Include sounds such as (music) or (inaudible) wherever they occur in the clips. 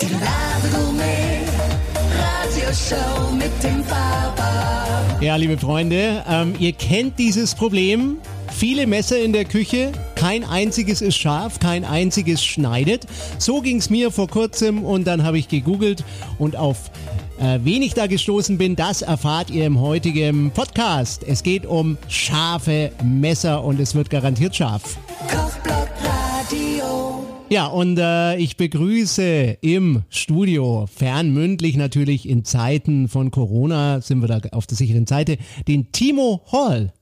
Die Radegourmet Radioshow mit dem Faber. Ja, liebe Freunde, ähm, ihr kennt dieses Problem. Viele Messer in der Küche, kein einziges ist scharf, kein einziges schneidet. So ging es mir vor kurzem und dann habe ich gegoogelt und auf äh, wen ich da gestoßen bin, das erfahrt ihr im heutigen Podcast. Es geht um scharfe Messer und es wird garantiert scharf. Kochblock Radio. Ja, und äh, ich begrüße im Studio, fernmündlich natürlich in Zeiten von Corona, sind wir da auf der sicheren Seite, den Timo Hall.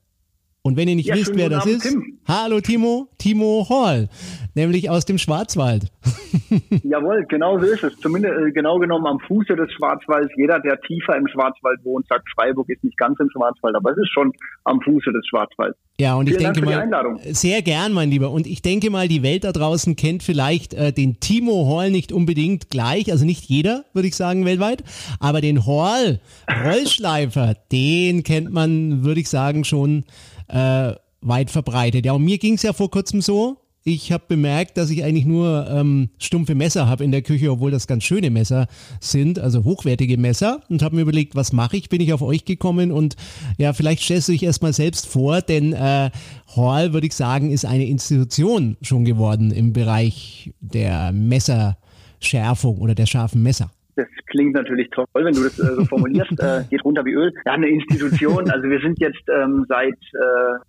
Und wenn ihr nicht Ja, wisst, wer das Abend, ist, Tim. hallo Timo, Timo Hall, nämlich aus dem Schwarzwald. (laughs) Jawohl, genau so ist es. Zumindest äh, genau genommen am Fuße des Schwarzwalds. Jeder, der tiefer im Schwarzwald wohnt, sagt, Freiburg ist nicht ganz im Schwarzwald, aber es ist schon am Fuße des Schwarzwalds. Ja, und ich Vielen Dank denke mal, sehr gern, mein Lieber. Und ich denke mal, die Welt da draußen kennt vielleicht äh, den Timo Hall nicht unbedingt gleich, also nicht jeder, würde ich sagen, weltweit, aber den Hall, Rollschleifer, (laughs) den kennt man, würde ich sagen, schon äh, weit verbreitet. Ja, und mir ging es ja vor kurzem so. Ich habe bemerkt, dass ich eigentlich nur ähm, stumpfe Messer habe in der Küche, obwohl das ganz schöne Messer sind, also hochwertige Messer. Und habe mir überlegt, was mache ich? Bin ich auf euch gekommen und ja, vielleicht stellst du dich erstmal selbst vor, denn äh, Hall, würde ich sagen, ist eine Institution schon geworden im Bereich der Messerschärfung oder der scharfen Messer. Das klingt natürlich toll, wenn du das äh, so formulierst. (laughs) äh, geht runter wie Öl. Ja, eine Institution. Also wir sind jetzt ähm, seit äh,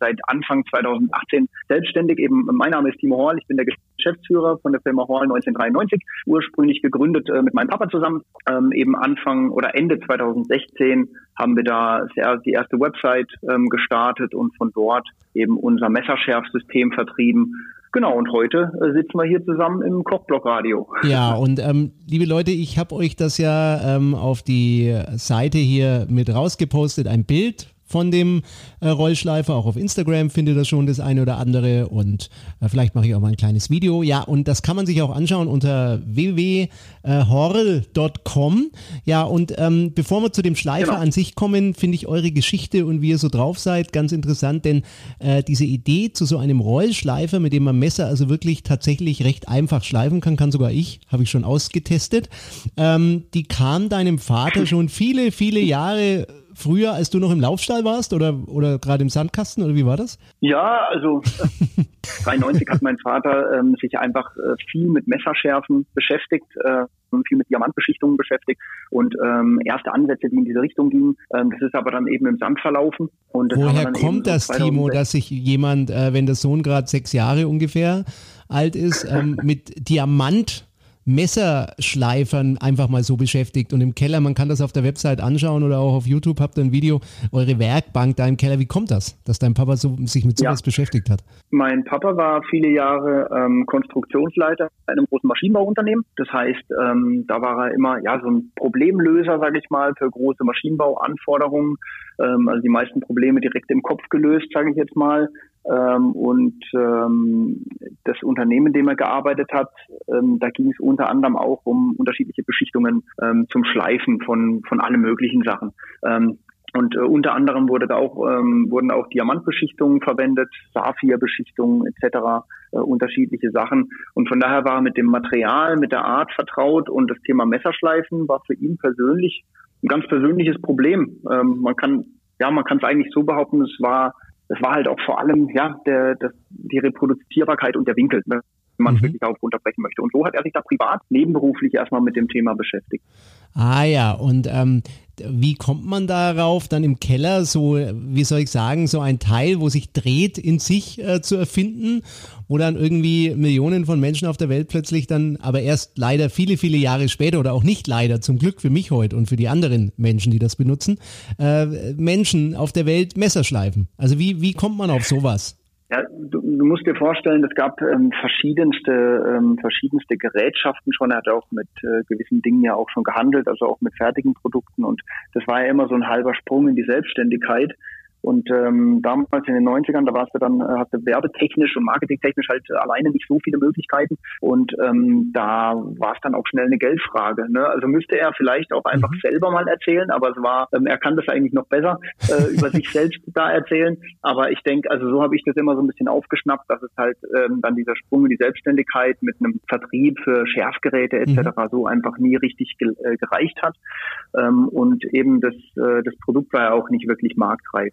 seit Anfang 2018 selbstständig. Eben mein Name ist Timo Horl. Ich bin der Geschäftsführer von der Firma Horl 1993. Ursprünglich gegründet äh, mit meinem Papa zusammen. Ähm, eben Anfang oder Ende 2016 haben wir da sehr, die erste Website ähm, gestartet und von dort eben unser Messerschärfsystem vertrieben. Genau, und heute äh, sitzen wir hier zusammen im Kochblock-Radio. Ja, (laughs) und ähm, liebe Leute, ich habe euch das ja ähm, auf die Seite hier mit rausgepostet, ein Bild von dem äh, Rollschleifer. Auch auf Instagram findet ihr schon das eine oder andere und äh, vielleicht mache ich auch mal ein kleines Video. Ja, und das kann man sich auch anschauen unter www.horl.com. Ja, und ähm, bevor wir zu dem Schleifer Genau. an sich kommen, finde ich eure Geschichte und wie ihr so drauf seid ganz interessant, denn äh, diese Idee zu so einem Rollschleifer, mit dem man Messer also wirklich tatsächlich recht einfach schleifen kann, kann sogar ich, habe ich schon ausgetestet, ähm, die kam deinem Vater schon viele, viele Jahre früher, als du noch im Laufstall warst oder, oder gerade im Sandkasten oder wie war das? Ja, also äh, (laughs) 93 hat mein Vater ähm, sich einfach äh, viel mit Messerschärfen beschäftigt, äh, und viel mit Diamantbeschichtungen beschäftigt und ähm, erste Ansätze, die in diese Richtung gingen. Ähm, das ist aber dann eben im Sand verlaufen. Woher kommt so das, Timo, 2006 dass sich jemand, äh, wenn der Sohn gerade sechs Jahre ungefähr alt ist, ähm, mit Diamant Messerschleifern einfach mal so beschäftigt und im Keller, man kann das auf der Website anschauen oder auch auf YouTube habt ihr ein Video, eure Werkbank da im Keller, wie kommt das, dass dein Papa so, sich mit sowas Ja. beschäftigt hat? Mein Papa war viele Jahre ähm, Konstruktionsleiter bei einem großen Maschinenbauunternehmen. Das heißt, ähm, da war er immer ja so ein Problemlöser, sage ich mal, für große Maschinenbauanforderungen. Ähm, also die meisten Probleme direkt im Kopf gelöst, sage ich jetzt mal. Ähm, und ähm, das Unternehmen, in dem er gearbeitet hat, ähm, da ging es unter anderem auch um unterschiedliche Beschichtungen ähm, zum Schleifen von von allen möglichen Sachen. Ähm, und äh, unter anderem wurde da auch, ähm, wurden auch Diamantbeschichtungen verwendet, Saphirbeschichtungen etc., äh, unterschiedliche Sachen. Und von daher war er mit dem Material, mit der Art vertraut und das Thema Messerschleifen war für ihn persönlich ein ganz persönliches Problem. Man kann, ja, man kann es eigentlich so behaupten, es war, es war halt auch vor allem, ja, der, das, die Reproduzierbarkeit und der Winkel. Ne? Wenn man es Mhm. wirklich darauf runterbrechen möchte. Und so hat er sich da privat, nebenberuflich erstmal mit dem Thema beschäftigt. Ah ja, und ähm, wie kommt man darauf, dann im Keller so, wie soll ich sagen, so ein Teil, wo sich dreht, in sich äh, zu erfinden, wo dann irgendwie Millionen von Menschen auf der Welt plötzlich dann, aber erst leider viele, viele Jahre später oder auch nicht leider, zum Glück für mich heute und für die anderen Menschen, die das benutzen, äh, Menschen auf der Welt Messer schleifen. Also wie, wie kommt man auf sowas? Ja, du, du musst dir vorstellen, es gab ähm, verschiedenste, ähm, verschiedenste Gerätschaften schon. Er hat auch mit äh, gewissen Dingen ja auch schon gehandelt, also auch mit fertigen Produkten. Und das war ja immer so ein halber Sprung in die Selbstständigkeit. Und ähm, damals in den 90ern, da warst du dann, äh, hast du werbetechnisch und marketingtechnisch halt alleine nicht so viele Möglichkeiten. Und ähm, da war es dann auch schnell eine Geldfrage. Ne? Also müsste er vielleicht auch einfach mhm. selber mal erzählen, aber es war, ähm, er kann das eigentlich noch besser äh, über sich (laughs) selbst da erzählen. Aber ich denke, also so habe ich das immer so ein bisschen aufgeschnappt, dass es halt ähm, dann dieser Sprung in die Selbstständigkeit mit einem Vertrieb für Schärfgeräte etc. Mhm. so einfach nie richtig ge äh, gereicht hat. Ähm, und eben das, äh, das Produkt war ja auch nicht wirklich marktreif.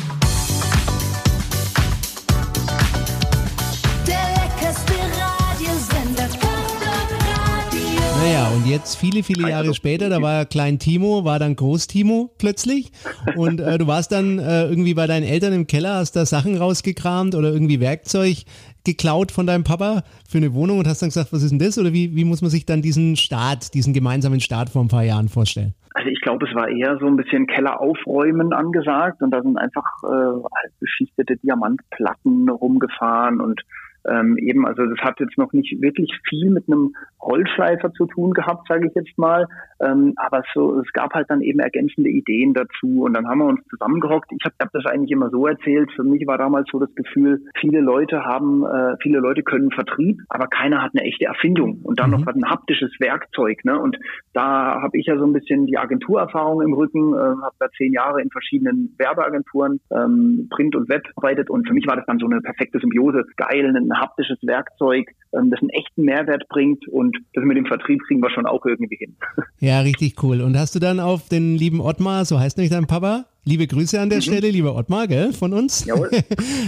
Naja, und jetzt viele, viele Jahre später, da war Klein Timo, war dann Groß Timo plötzlich. Und äh, du warst dann äh, irgendwie bei deinen Eltern im Keller, hast da Sachen rausgekramt oder irgendwie Werkzeug geklaut von deinem Papa für eine Wohnung und hast dann gesagt, was ist denn das? Oder wie, wie muss man sich dann diesen Start, diesen gemeinsamen Start vor ein paar Jahren vorstellen? Also ich glaube, es war eher so ein bisschen Keller aufräumen angesagt und da sind einfach äh, beschichtete Diamantplatten rumgefahren und ähm, eben, also das hat jetzt noch nicht wirklich viel mit einem Rollschleifer zu tun gehabt, sage ich jetzt mal. Ähm, aber so, es gab halt dann eben ergänzende Ideen dazu und dann haben wir uns zusammengehockt. Ich habe hab das eigentlich immer so erzählt. Für mich war damals so das Gefühl, viele Leute haben, äh, viele Leute können Vertrieb, aber keiner hat eine echte Erfindung und dann mhm. noch ein haptisches Werkzeug. Ne? Und da habe ich ja so ein bisschen die Agenturerfahrung im Rücken, äh, habe da zehn Jahre in verschiedenen Werbeagenturen, ähm, Print und Web arbeitet und für mich war das dann so eine perfekte Symbiose. Geil, ein haptisches Werkzeug, ähm, das einen echten Mehrwert bringt und das mit dem Vertrieb kriegen wir schon auch irgendwie hin. (laughs) (laughs) Ja, richtig cool. Und hast du dann auf den lieben Ottmar, so heißt nämlich dein Papa, Liebe Grüße an der mhm. Stelle, lieber Ottmar, gell, von uns. Jawohl.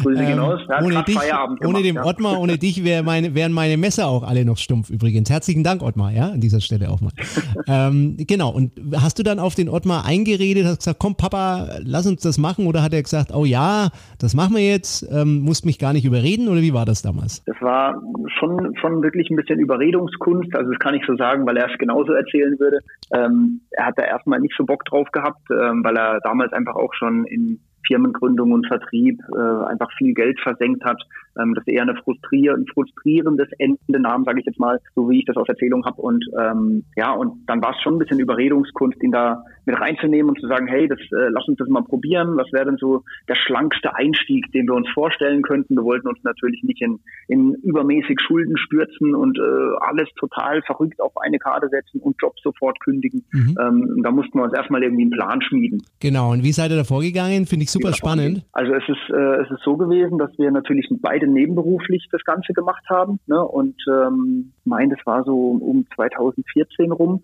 Grüße (laughs) ähm, aus. ohne dich, gemacht, ohne dem ja. Ottmar, ohne dich wär meine, wären meine Messer auch alle noch stumpf übrigens. Herzlichen Dank, Ottmar, ja, an dieser Stelle auch mal. (laughs) ähm, genau. Und hast du dann auf den Ottmar eingeredet, hast gesagt, komm, Papa, lass uns das machen? Oder hat er gesagt, oh ja, das machen wir jetzt, ähm, musst mich gar nicht überreden? Oder wie war das damals? Das war schon, schon wirklich ein bisschen Überredungskunst. Also das kann ich so sagen, weil er es genauso erzählen würde. Ähm, er hat da erstmal nicht so Bock drauf gehabt, ähm, weil er damals einfach einfach auch schon in Firmengründung und Vertrieb äh, einfach viel Geld versenkt hat, ähm, das eher eine frustrier ein frustrierendes Ende nahm, sage ich jetzt mal, so wie ich das aus Erzählung habe. Und ähm, ja, und dann war es schon ein bisschen Überredungskunst, ihn da mit reinzunehmen und zu sagen, hey, das äh, lass uns das mal probieren. Was wäre denn so der schlankste Einstieg, den wir uns vorstellen könnten? Wir wollten uns natürlich nicht in, in übermäßig Schulden stürzen und äh, alles total verrückt auf eine Karte setzen und Jobs sofort kündigen. Mhm. Ähm, da mussten wir uns erstmal irgendwie einen Plan schmieden. Genau. Und wie seid ihr da vorgegangen? Finde ich super spannend. Also es ist, äh, es ist so gewesen, dass wir natürlich beide nebenberuflich das Ganze gemacht haben. Ne? Und ähm, mein, das war so um 2014 rum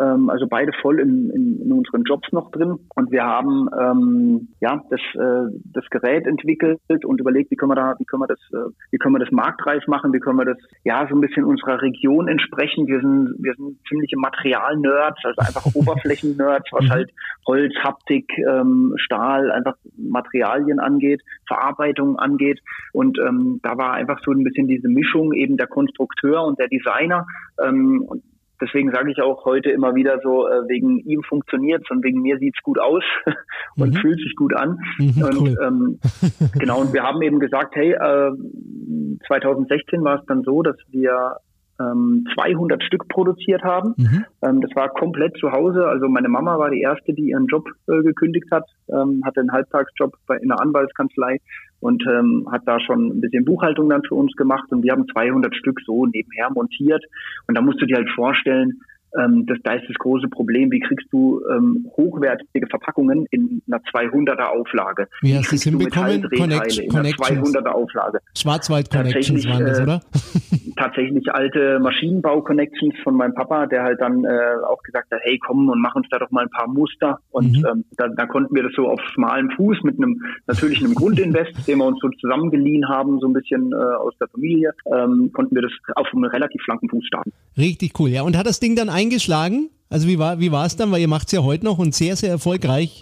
ähm, also beide voll in, in, in unseren Jobs noch drin. Und wir haben ähm, ja das, äh, das Gerät entwickelt und überlegt, wie können wir da, wie können wir das, äh, wie können wir das marktreif machen, wie können wir das ja so ein bisschen unserer Region entsprechen. Wir sind, wir sind ziemliche Material-Nerds, also einfach (laughs) Oberflächen-Nerds, was mhm. halt Holz, Haptik, ähm, Stahl, einfach Materialien angeht, Verarbeitung angeht. Und ähm, da war einfach so ein bisschen diese Mischung eben der Konstrukteur und der Designer. Ähm, und deswegen sage ich auch heute immer wieder so, äh, wegen ihm funktioniert's und wegen mir sieht's gut aus (laughs) und mhm. fühlt sich gut an. Mhm, und cool. ähm, (laughs) genau, und wir haben eben gesagt, hey, äh, 2016 war es dann so, dass wir ähm, 200 Stück produziert haben. Mhm. Ähm, das war komplett zu Hause. Also meine Mama war die erste, die ihren Job äh, gekündigt hat, ähm, hatte einen Halbtagsjob bei in einer Anwaltskanzlei und ähm, hat da schon ein bisschen Buchhaltung dann für uns gemacht und wir haben 200 Stück so nebenher montiert. Und da musst du dir halt vorstellen, ähm, das, da ist das große Problem, wie kriegst du ähm, hochwertige Verpackungen in einer 200er Auflage? Wie hast du es hinbekommen? Connect in einer 200er Auflage. Schwarzwald Connections waren das, äh, oder? (laughs) (laughs) tatsächlich alte Maschinenbau-Connections von meinem Papa, der halt dann äh, auch gesagt hat, hey komm und mach uns da doch mal ein paar Muster. Und mhm. ähm, da, da konnten wir das so auf schmalem Fuß mit einem natürlich einem Grundinvest, (laughs) den wir uns so zusammengeliehen haben, so ein bisschen äh, aus der Familie, ähm, konnten wir das auf einem relativ schlanken Fuß starten. Richtig cool, ja. Und hat das Ding dann eingeschlagen? Also wie war wie war es dann? Weil ihr macht es ja heute noch und sehr, sehr erfolgreich.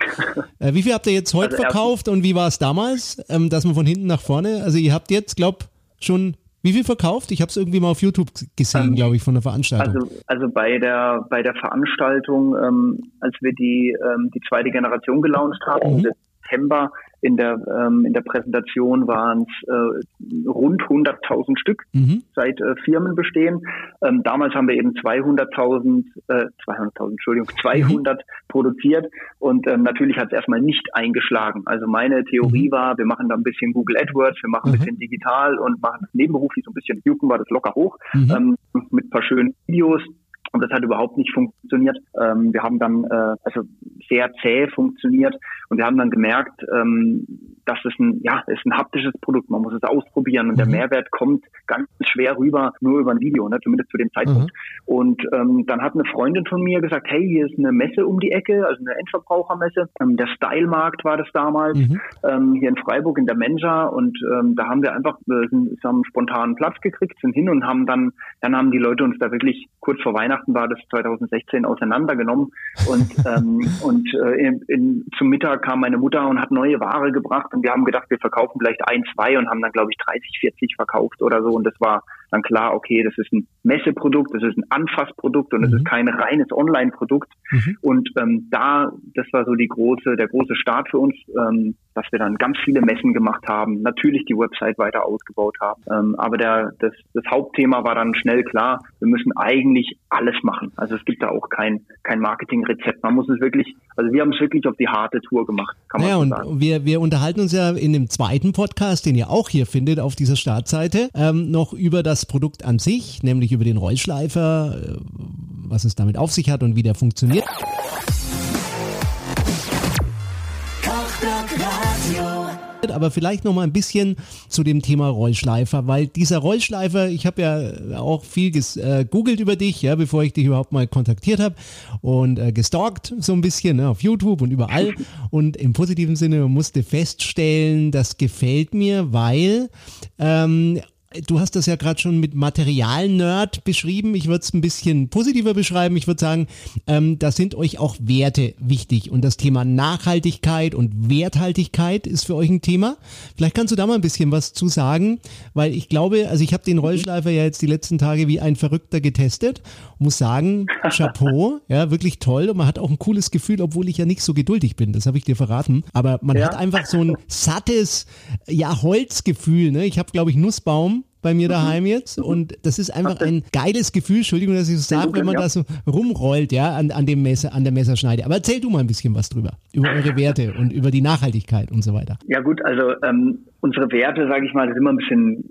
äh, wie viel habt ihr jetzt heute also verkauft und wie war es damals, ähm, dass man von hinten nach vorne, also ihr habt jetzt, glaub, schon wie viel verkauft? Ich habe es irgendwie mal auf YouTube gesehen, ähm, glaube ich, von der Veranstaltung. Also, also bei der bei der Veranstaltung, ähm, als wir die ähm, die zweite Generation gelauncht haben, mhm. im September in der, ähm, in der Präsentation waren es äh, rund 100.000 Stück mhm. seit äh, Firmen bestehen. Ähm, damals haben wir eben 200.000, äh, 200.000, Entschuldigung, 200 mhm. produziert und ähm, natürlich hat es erstmal nicht eingeschlagen. Also meine Theorie mhm. war, wir machen da ein bisschen Google AdWords, wir machen ein mhm. bisschen digital und machen das nebenberuflich so ein bisschen, jucken war das locker hoch mhm. ähm, mit ein paar schönen Videos und das hat überhaupt nicht funktioniert. Ähm, wir haben dann äh, also sehr zäh funktioniert und wir haben dann gemerkt, ähm, das ist ein, ja, ist ein haptisches Produkt. Man muss es ausprobieren und mhm. der Mehrwert kommt ganz schwer rüber, nur über ein Video, ne, zumindest zu dem Zeitpunkt. Mhm. Und ähm, dann hat eine Freundin von mir gesagt, hey, hier ist eine Messe um die Ecke, also eine Endverbrauchermesse. Ähm, der Stylemarkt war das damals, mhm. ähm, hier in Freiburg in der Mensa. Und ähm, da haben wir einfach, wir sind, haben einen spontanen Platz gekriegt, sind hin und haben dann, dann haben die Leute uns da wirklich kurz vor Weihnachten war das 2016 auseinandergenommen. Und, ähm, (laughs) und äh, in, in, zum Mittag kam meine Mutter und hat neue Ware gebracht und wir haben gedacht, wir verkaufen vielleicht ein, zwei und haben dann, glaube ich, 30, 40 verkauft oder so. Und das war dann klar, okay, das ist ein Messeprodukt, das ist ein Anfassprodukt und es mhm. ist kein reines Online-Produkt. Mhm. Und ähm, da, das war so die große, der große Start für uns, ähm, dass wir dann ganz viele Messen gemacht haben, natürlich die Website weiter ausgebaut haben. Ähm, aber der, das, das Hauptthema war dann schnell klar, wir müssen eigentlich alles machen. Also es gibt da auch kein, kein Marketingrezept. Man muss es wirklich, also wir haben es wirklich auf die harte Tour gemacht, kann man ja, so und sagen. Wir, wir unterhalten uns ja in dem zweiten Podcast, den ihr auch hier findet auf dieser Startseite, ähm, noch über das das Produkt an sich, nämlich über den Rollschleifer, äh, was es damit auf sich hat und wie der funktioniert. aber vielleicht noch mal ein bisschen zu dem Thema Rollschleifer, weil dieser Rollschleifer, ich habe ja auch viel gegoogelt äh, über dich, ja, bevor ich dich überhaupt mal kontaktiert habe und äh, gestalkt so ein bisschen ne, auf YouTube und überall und im positiven Sinne musste feststellen, das gefällt mir, weil ähm, du hast das ja gerade schon mit Material-Nerd beschrieben. Ich würde es ein bisschen positiver beschreiben. Ich würde sagen, ähm, da sind euch auch Werte wichtig. Und das Thema Nachhaltigkeit und Werthaltigkeit ist für euch ein Thema. Vielleicht kannst du da mal ein bisschen was zu sagen, weil ich glaube, also ich habe den Rollschleifer ja jetzt die letzten Tage wie ein Verrückter getestet. Muss sagen, (laughs) Chapeau, ja, wirklich toll. Und man hat auch ein cooles Gefühl, obwohl ich ja nicht so geduldig bin. Das habe ich dir verraten. Aber man ja. hat einfach so ein sattes, ja, Holzgefühl. Ne? Ich habe, glaube ich, Nussbaum bei mir daheim mhm. jetzt und das ist einfach ein geiles Gefühl, Entschuldigung, dass ich so sage, wenn man ja. da so rumrollt, ja, an, an dem Messer, an der Messerschneide. Aber erzähl du mal ein bisschen was drüber, über eure Werte und über die Nachhaltigkeit und so weiter. Ja gut, also ähm, unsere Werte, sage ich mal, sind immer ein bisschen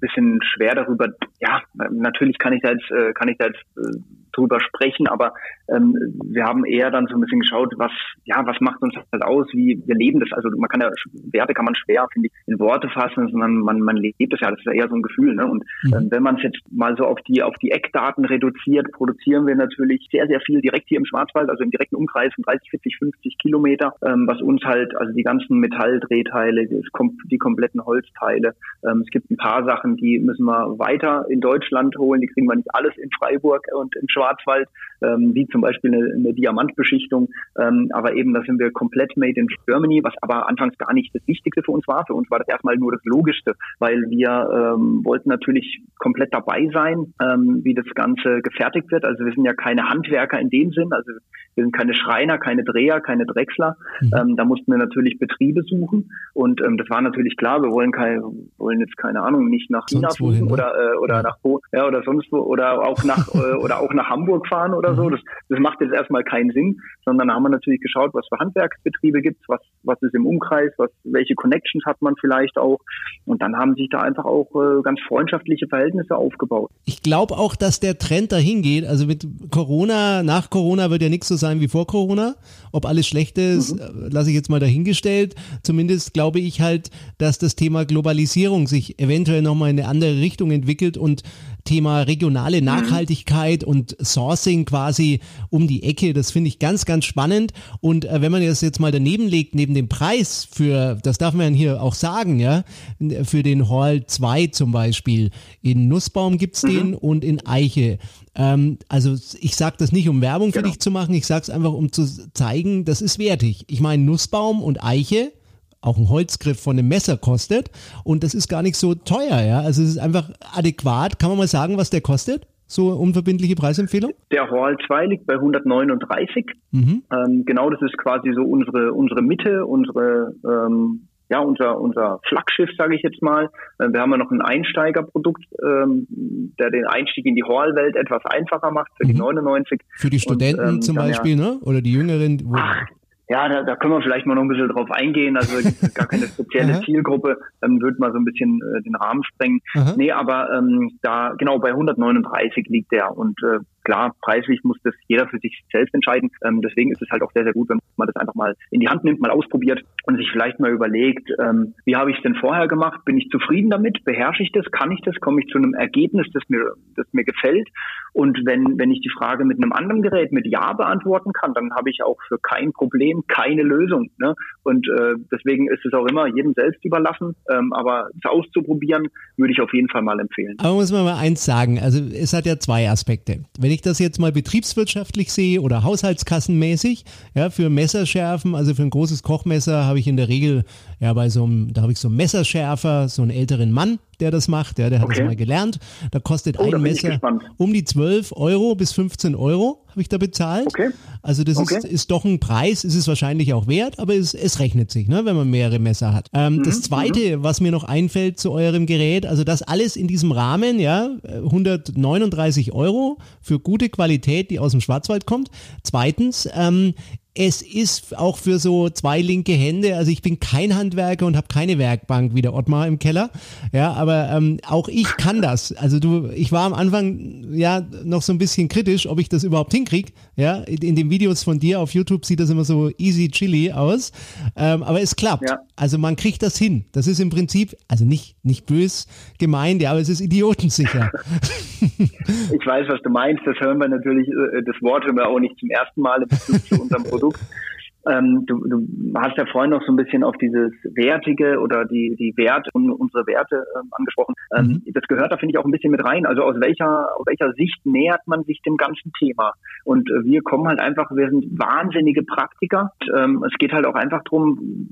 bisschen schwer darüber. Ja, natürlich kann ich da jetzt, äh, kann ich da jetzt äh, drüber sprechen, aber ähm, wir haben eher dann so ein bisschen geschaut, was, ja, was macht uns halt aus, wie wir leben das. Also man kann ja, Werte kann man schwer, finde ich, in Worte fassen, sondern man, man lebt es ja, das ist ja eher so ein Gefühl. Ne? Und mhm. ähm, wenn man es jetzt mal so auf die, auf die Eckdaten reduziert, produzieren wir natürlich sehr, sehr viel direkt hier im Schwarzwald, also im direkten Umkreis von 30, 40, 50 Kilometer, ähm, was uns halt, also die ganzen Metalldrehteile, die kompletten Holzteile, ähm, es gibt ein paar Sachen, die müssen wir weiter in Deutschland holen, die kriegen wir nicht alles in Freiburg und in Schwarzwald, ähm, wie zum Beispiel eine, eine Diamantbeschichtung. Ähm, aber eben, da sind wir komplett made in Germany, was aber anfangs gar nicht das Wichtigste für uns war. Für uns war das erstmal nur das Logischste, weil wir ähm, wollten natürlich komplett dabei sein, ähm, wie das Ganze gefertigt wird. Also wir sind ja keine Handwerker in dem Sinn, also wir sind keine Schreiner, keine Dreher, keine Drechsler. Mhm. Ähm, da mussten wir natürlich Betriebe suchen und ähm, das war natürlich klar, wir wollen keine, wollen jetzt keine Ahnung, nicht nach China fliegen ne? oder äh, oder ja. nach ja oder sonst wo oder auch nach (laughs) äh, oder auch nach Hamburg fahren oder so. Mhm. Das, das macht jetzt erstmal keinen Sinn, sondern da haben wir natürlich geschaut, was für Handwerksbetriebe gibt was, was ist im Umkreis, was, welche Connections hat man vielleicht auch. Und dann haben sich da einfach auch äh, ganz freundschaftliche Verhältnisse aufgebaut. Ich glaube auch, dass der Trend dahin geht. Also mit Corona, nach Corona wird ja nichts so sein wie vor Corona. Ob alles schlecht ist, mhm. Äh, lasse ich jetzt mal dahingestellt. Zumindest glaube ich halt, dass das Thema Globalisierung sich eventuell nochmal in eine andere Richtung entwickelt und Thema regionale mhm. Nachhaltigkeit mhm. und Sourcing quasi um die Ecke. Das finde ich ganz, ganz spannend. Und äh, wenn man das jetzt mal daneben legt, neben dem Preis für, das darf man hier auch sagen, ja, für den Hall 2 zum Beispiel. In Nussbaum gibt's mhm. den und in Eiche. Ähm, also ich sage das nicht, um Werbung für genau. dich zu machen, ich sage es einfach, um zu zeigen, das ist wertig. Ich meine, Nussbaum und Eiche auch ein Holzgriff von einem Messer kostet und das ist gar nicht so teuer, ja. Also es ist einfach adäquat. Kann man mal sagen, was der kostet? So unverbindliche Preisempfehlung? Der Hall 2 liegt bei 139. Mhm. Ähm, genau, das ist quasi so unsere, unsere Mitte, unsere ähm, ja, unser, unser Flaggschiff, sage ich jetzt mal. Äh, wir haben ja noch ein Einsteigerprodukt, ähm, der den Einstieg in die Hall-Welt etwas einfacher macht für mhm. die 99. Für die Studenten Und, ähm, zum Beispiel, ja, ne? Oder die Jüngeren? Ach, ja, da, da können wir vielleicht mal noch ein bisschen drauf eingehen. Also gar keine (laughs) spezielle Zielgruppe, dann würde man so ein bisschen äh, den Rahmen sprengen. Aha. Nee, aber ähm, da genau bei 139 liegt der und äh, klar, preislich muss das jeder für sich selbst entscheiden. Ähm, deswegen ist es halt auch sehr, sehr gut, wenn man das einfach mal in die Hand nimmt, mal ausprobiert und sich vielleicht mal überlegt, ähm, wie habe ich es denn vorher gemacht? Bin ich zufrieden damit? Beherrsche ich das? Kann ich das? Komme ich zu einem Ergebnis, das mir, das mir gefällt? Und wenn, wenn ich die Frage mit einem anderen Gerät mit Ja beantworten kann, dann habe ich auch für kein Problem keine Lösung. Ne? Und äh, deswegen ist es auch immer jedem selbst überlassen. Ähm, aber es auszuprobieren, würde ich auf jeden Fall mal empfehlen. Aber muss man mal eins sagen, also es hat ja zwei Aspekte. Wenn ich das jetzt mal betriebswirtschaftlich sehe oder haushaltskassenmäßig, ja, für Messerschärfen, also für ein großes Kochmesser habe ich in der Regel, ja, bei so einem, da habe ich so einen Messerschärfer, so einen älteren Mann, der das macht, ja, der hat okay. das mal gelernt. Da kostet oh, ein Messer um die 12 Euro bis 15 Euro, habe ich da bezahlt. Okay. Also das okay. ist, ist doch ein Preis, ist es wahrscheinlich auch wert, aber es, es rechnet sich, ne, wenn man mehrere Messer hat. Ähm, mhm. Das zweite, mhm. was mir noch einfällt zu eurem Gerät, also das alles in diesem Rahmen, ja, 139 Euro für gute Qualität, die aus dem Schwarzwald kommt. Zweitens, ähm, es ist auch für so zwei linke Hände, also ich bin kein Handwerker und habe keine Werkbank wie der Ottmar im Keller, ja, aber ähm, auch ich kann das. Also du, ich war am Anfang ja noch so ein bisschen kritisch, ob ich das überhaupt hinkriege, ja, in, den Videos von dir auf YouTube sieht das immer so easy chili aus, ähm, aber es klappt. Ja. Also man kriegt das hin. Das ist im Prinzip, also nicht, nicht bös gemeint, ja, aber es ist idiotensicher. (laughs) (laughs) ich weiß, was du meinst, das hören wir natürlich, äh, das Wort hören wir auch nicht zum ersten Mal in Bezug zu unserem Produkt. (laughs) Produkt. Ähm, du, du hast ja vorhin noch so ein bisschen auf dieses Wertige oder die, die Werte und unsere Werte ähm, angesprochen. Ähm, mhm. Das gehört da, finde ich, auch ein bisschen mit rein. Also aus welcher, aus welcher Sicht nähert man sich dem ganzen Thema? Und äh, wir kommen halt einfach, wir sind wahnsinnige Praktiker. Ähm, es geht halt auch einfach drum,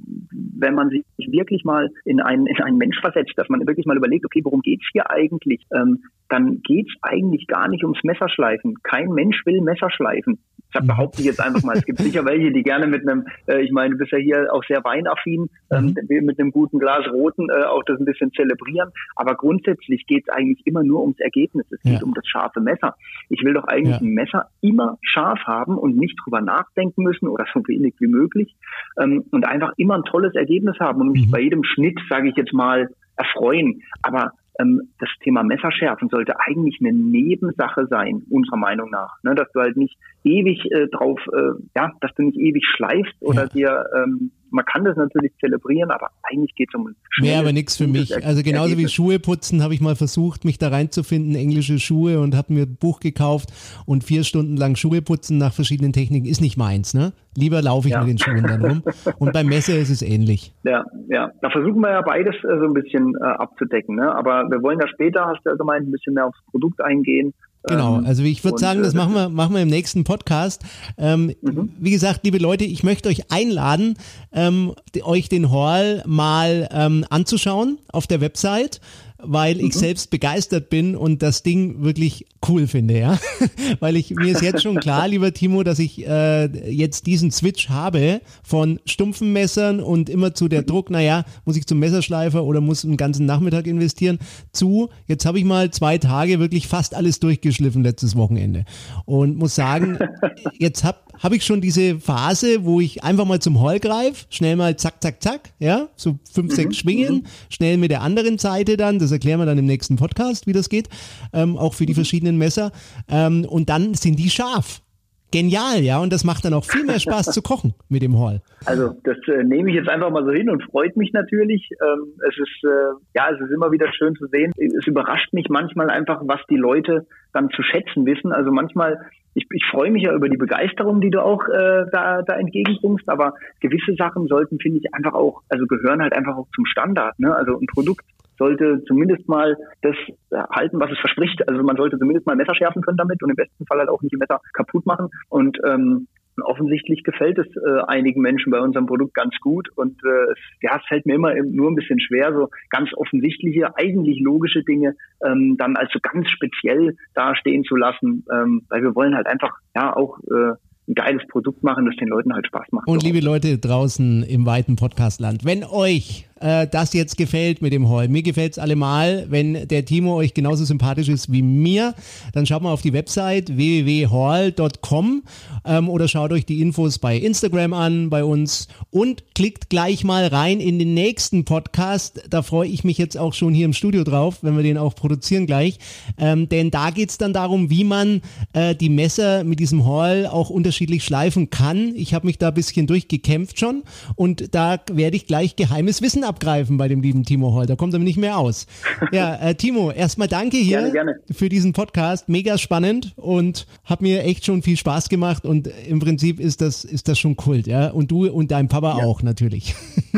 wenn man sich wirklich mal in einen, in einen Mensch versetzt, dass man wirklich mal überlegt, okay, worum geht's hier eigentlich? Ähm, dann geht's eigentlich gar nicht ums Messerschleifen. Kein Mensch will Messerschleifen. Ich behaupte jetzt einfach mal, es gibt sicher welche, die gerne mit einem, äh, ich meine, du bist ja hier auch sehr weinaffin, ähm, mhm. mit einem guten Glas Roten äh, auch das ein bisschen zelebrieren. Aber grundsätzlich geht es eigentlich immer nur ums Ergebnis. Es geht ja. um das scharfe Messer. Ich will doch eigentlich ja. ein Messer immer scharf haben und nicht drüber nachdenken müssen oder so wenig wie möglich ähm, und einfach immer ein tolles Ergebnis haben und mich mhm. bei jedem Schnitt, sage ich jetzt mal, erfreuen. Aber ähm, das Thema Messerschärfen sollte eigentlich eine Nebensache sein, unserer Meinung nach. Ne? Dass du halt nicht ewig äh, drauf, äh, ja, dass du nicht ewig schleifst oder ja. dir ähm, man kann das natürlich zelebrieren, aber eigentlich geht es um Wäre aber nichts für mich. Also genauso Ergebnis. wie Schuhe putzen habe ich mal versucht, mich da reinzufinden, englische Schuhe und habe mir ein Buch gekauft und vier Stunden lang Schuhe putzen nach verschiedenen Techniken ist nicht meins, ne? Lieber laufe ich ja. mit den Schuhen dann rum. (laughs) Und beim Messer ist es ähnlich. Ja, ja. Da versuchen wir ja beides äh, so ein bisschen äh, abzudecken, ne? Aber wir wollen ja später, hast du ja gemeint, ein bisschen mehr aufs Produkt eingehen. Genau, ähm, also ich würde sagen, das äh, machen wir, machen wir im nächsten Podcast. Ähm, mhm. Wie gesagt, liebe Leute, ich möchte euch einladen, ähm, euch den Hall mal ähm, anzuschauen auf der Website weil ich mhm. selbst begeistert bin und das Ding wirklich cool finde, ja. (laughs) weil ich mir ist jetzt schon klar, (laughs) lieber Timo, dass ich äh, jetzt diesen Switch habe von stumpfen Messern und immer zu der Druck, naja, muss ich zum Messerschleifer oder muss einen ganzen Nachmittag investieren, zu, jetzt habe ich mal zwei Tage wirklich fast alles durchgeschliffen letztes Wochenende und muss sagen, (laughs) jetzt habe habe ich schon diese Phase, wo ich einfach mal zum Hall greife, schnell mal zack, zack, zack, ja, so fünf, sechs mhm. Schwingen, mhm. schnell mit der anderen Seite dann, das erklären wir dann im nächsten Podcast, wie das geht, ähm, auch für die mhm. verschiedenen Messer. Ähm, und dann sind die scharf. Genial, ja, und das macht dann auch viel mehr Spaß (laughs) zu kochen mit dem Hall. Also das äh, nehme ich jetzt einfach mal so hin und freut mich natürlich. Ähm, es ist äh, ja, es ist immer wieder schön zu sehen. Es überrascht mich manchmal einfach, was die Leute dann zu schätzen wissen. Also manchmal ich, ich freue mich ja über die Begeisterung, die du auch äh, da, da entgegenbringst, aber gewisse Sachen sollten, finde ich, einfach auch, also gehören halt einfach auch zum Standard. Ne? Also ein Produkt sollte zumindest mal das halten, was es verspricht. Also man sollte zumindest mal Messer schärfen können damit und im besten Fall halt auch nicht die Messer kaputt machen. Und ähm, offensichtlich gefällt es äh, einigen Menschen bei unserem Produkt ganz gut. Und äh, es, ja, es fällt mir immer nur ein bisschen schwer, so ganz offensichtliche, eigentlich logische Dinge ähm, dann als so ganz speziell dastehen zu lassen, ähm, weil wir wollen halt einfach ja auch äh, ein geiles Produkt machen, das den Leuten halt Spaß macht. Und liebe Leute draußen im weiten Podcastland, wenn euch äh, das jetzt gefällt mit dem Hall. Mir gefällt es allemal. Wenn der Timo euch genauso sympathisch ist wie mir, dann schaut mal auf die Website www.hall.com ähm, oder schaut euch die Infos bei Instagram an, bei uns und klickt gleich mal rein in den nächsten Podcast. Da freue ich mich jetzt auch schon hier im Studio drauf, wenn wir den auch produzieren gleich. Ähm, denn da geht es dann darum, wie man äh, die Messer mit diesem Hall auch unterschiedlich schleifen kann. Ich habe mich da ein bisschen durchgekämpft schon und da werde ich gleich geheimes Wissen abgreifen bei dem lieben Timo Holl. Da kommt er nicht mehr aus. Ja, äh, Timo, erstmal danke hier gerne, gerne. für diesen Podcast. Mega spannend und hat mir echt schon viel Spaß gemacht und im Prinzip ist das, ist das schon Kult, ja. Und du und dein Papa Ja. auch natürlich. (laughs)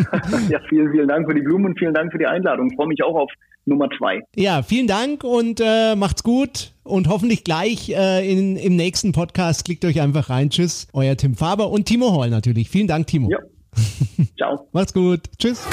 ja, vielen, vielen Dank für die Blumen und vielen Dank für die Einladung. Ich freue mich auch auf Nummer zwei. Ja, vielen Dank und äh, macht's gut und hoffentlich gleich äh, in, im nächsten Podcast. Klickt euch einfach rein. Tschüss, euer Tim Faber und Timo Holl natürlich. Vielen Dank, Timo. Ja. Ciao. Macht's gut. Tschüss.